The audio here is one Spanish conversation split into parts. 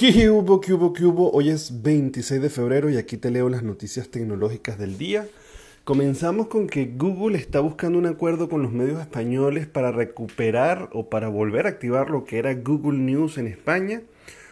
¿Qué hubo, qué hubo, qué hubo? Hoy es 26 de febrero y aquí te leo las noticias tecnológicas del día. Comenzamos con que Google está buscando un acuerdo con los medios españoles para recuperar o para volver a activar lo que era Google News en España.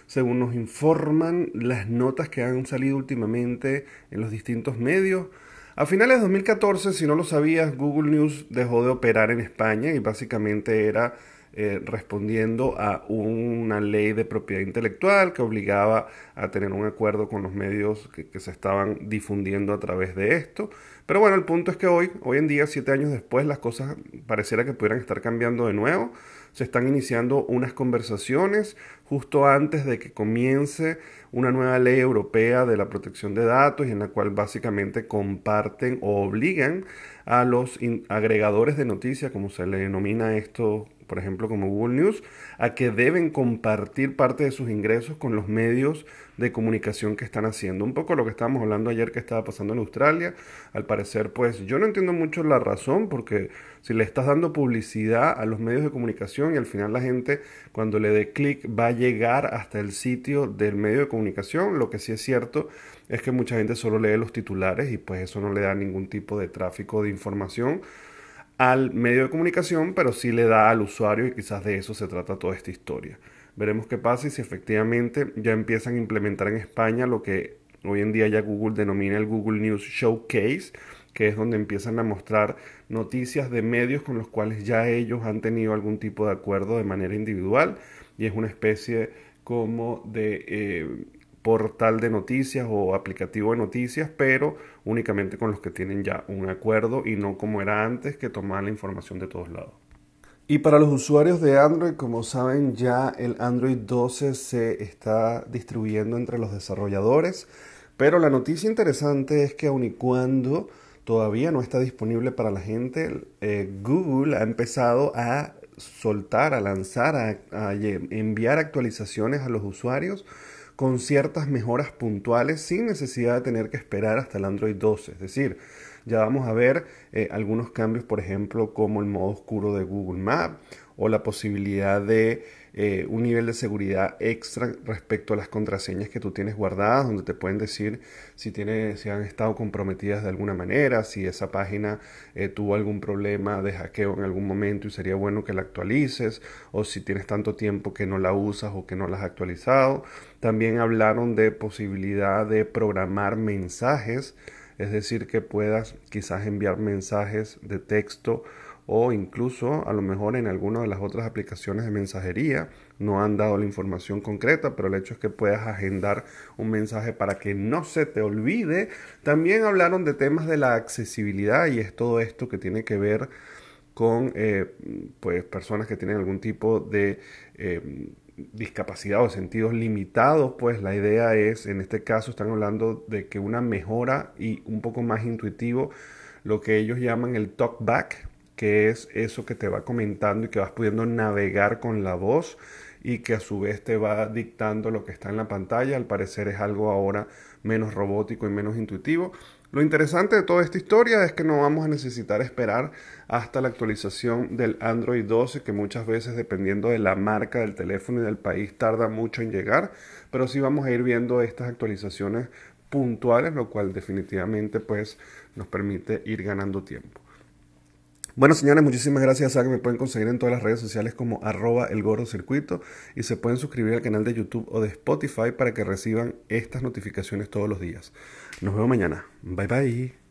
Según nos informan las notas que han salido últimamente en los distintos medios. A finales de 2014, si no lo sabías, Google News dejó de operar en España y básicamente era eh, respondiendo a una ley de propiedad intelectual que obligaba a tener un acuerdo con los medios que, que, se estaban difundiendo a través de esto. Pero bueno, el punto es que hoy, hoy en día, siete años después, las cosas pareciera que pudieran estar cambiando de nuevo. Se están iniciando unas conversaciones justo antes de que comience una nueva ley europea de la protección de datos y en la cual básicamente comparten o obligan a los agregadores de noticias, como se le denomina esto por ejemplo como Google News, a que deben compartir parte de sus ingresos con los medios de comunicación que están haciendo. Un poco lo que estábamos hablando ayer que estaba pasando en Australia. Al parecer, pues yo no entiendo mucho la razón, porque si le estás dando publicidad a los medios de comunicación y al final la gente cuando le dé clic va a llegar hasta el sitio del medio de comunicación, lo que sí es cierto es que mucha gente solo lee los titulares y pues eso no le da ningún tipo de tráfico de información al medio de comunicación, pero sí le da al usuario y quizás de eso se trata toda esta historia. Veremos qué pasa y si efectivamente ya empiezan a implementar en España lo que hoy en día ya Google denomina el Google News Showcase, que es donde empiezan a mostrar noticias de medios con los cuales ya ellos han tenido algún tipo de acuerdo de manera individual y es una especie como de eh, portal de noticias o aplicativo de noticias, pero únicamente con los que tienen ya un acuerdo y no como era antes que tomaban la información de todos lados. Y para los usuarios de Android, como saben, ya el Android 12 se está distribuyendo entre los desarrolladores, pero la noticia interesante es que aun y cuando todavía no está disponible para la gente, eh, Google ha empezado a soltar, a lanzar, a enviar actualizaciones a los usuarios con ciertas mejoras puntuales sin necesidad de tener que esperar hasta el Android 12. Es decir, ya vamos a ver eh, algunos cambios, por ejemplo, como el modo oscuro de Google Maps o la posibilidad de eh, un nivel de seguridad extra respecto a las contraseñas que tú tienes guardadas, donde te pueden decir si, si han estado comprometidas de alguna manera, si esa página eh, tuvo algún problema de hackeo en algún momento y sería bueno que la actualices, o si tienes tanto tiempo que no la usas o que no la has actualizado. También hablaron de posibilidad de programar mensajes, es decir, que puedas quizás enviar mensajes de texto o incluso a lo mejor en alguna de las otras aplicaciones de mensajería no han dado la información concreta, pero el hecho es que puedas agendar un mensaje para que no se te olvide. También hablaron de temas de la accesibilidad y es todo esto que tiene que ver con eh, pues personas que tienen algún tipo de eh, discapacidad o sentidos limitados, pues la idea es, en este caso están hablando de que una mejora y un poco más intuitivo, lo que ellos llaman el talkback, que es eso que te va comentando y que vas pudiendo navegar con la voz y que a su vez te va dictando lo que está en la pantalla. Al parecer es algo ahora menos robótico y menos intuitivo. Lo interesante de toda esta historia es que no vamos a necesitar esperar hasta la actualización del Android 12, que muchas veces dependiendo de la marca del teléfono y del país tarda mucho en llegar, pero sí vamos a ir viendo estas actualizaciones puntuales, lo cual definitivamente pues nos permite ir ganando tiempo. Bueno, señores, muchísimas gracias. a que me pueden conseguir en todas las redes sociales como arroba el gordo circuito y se pueden suscribir al canal de YouTube o de Spotify para que reciban estas notificaciones todos los días. Nos vemos mañana. Bye bye.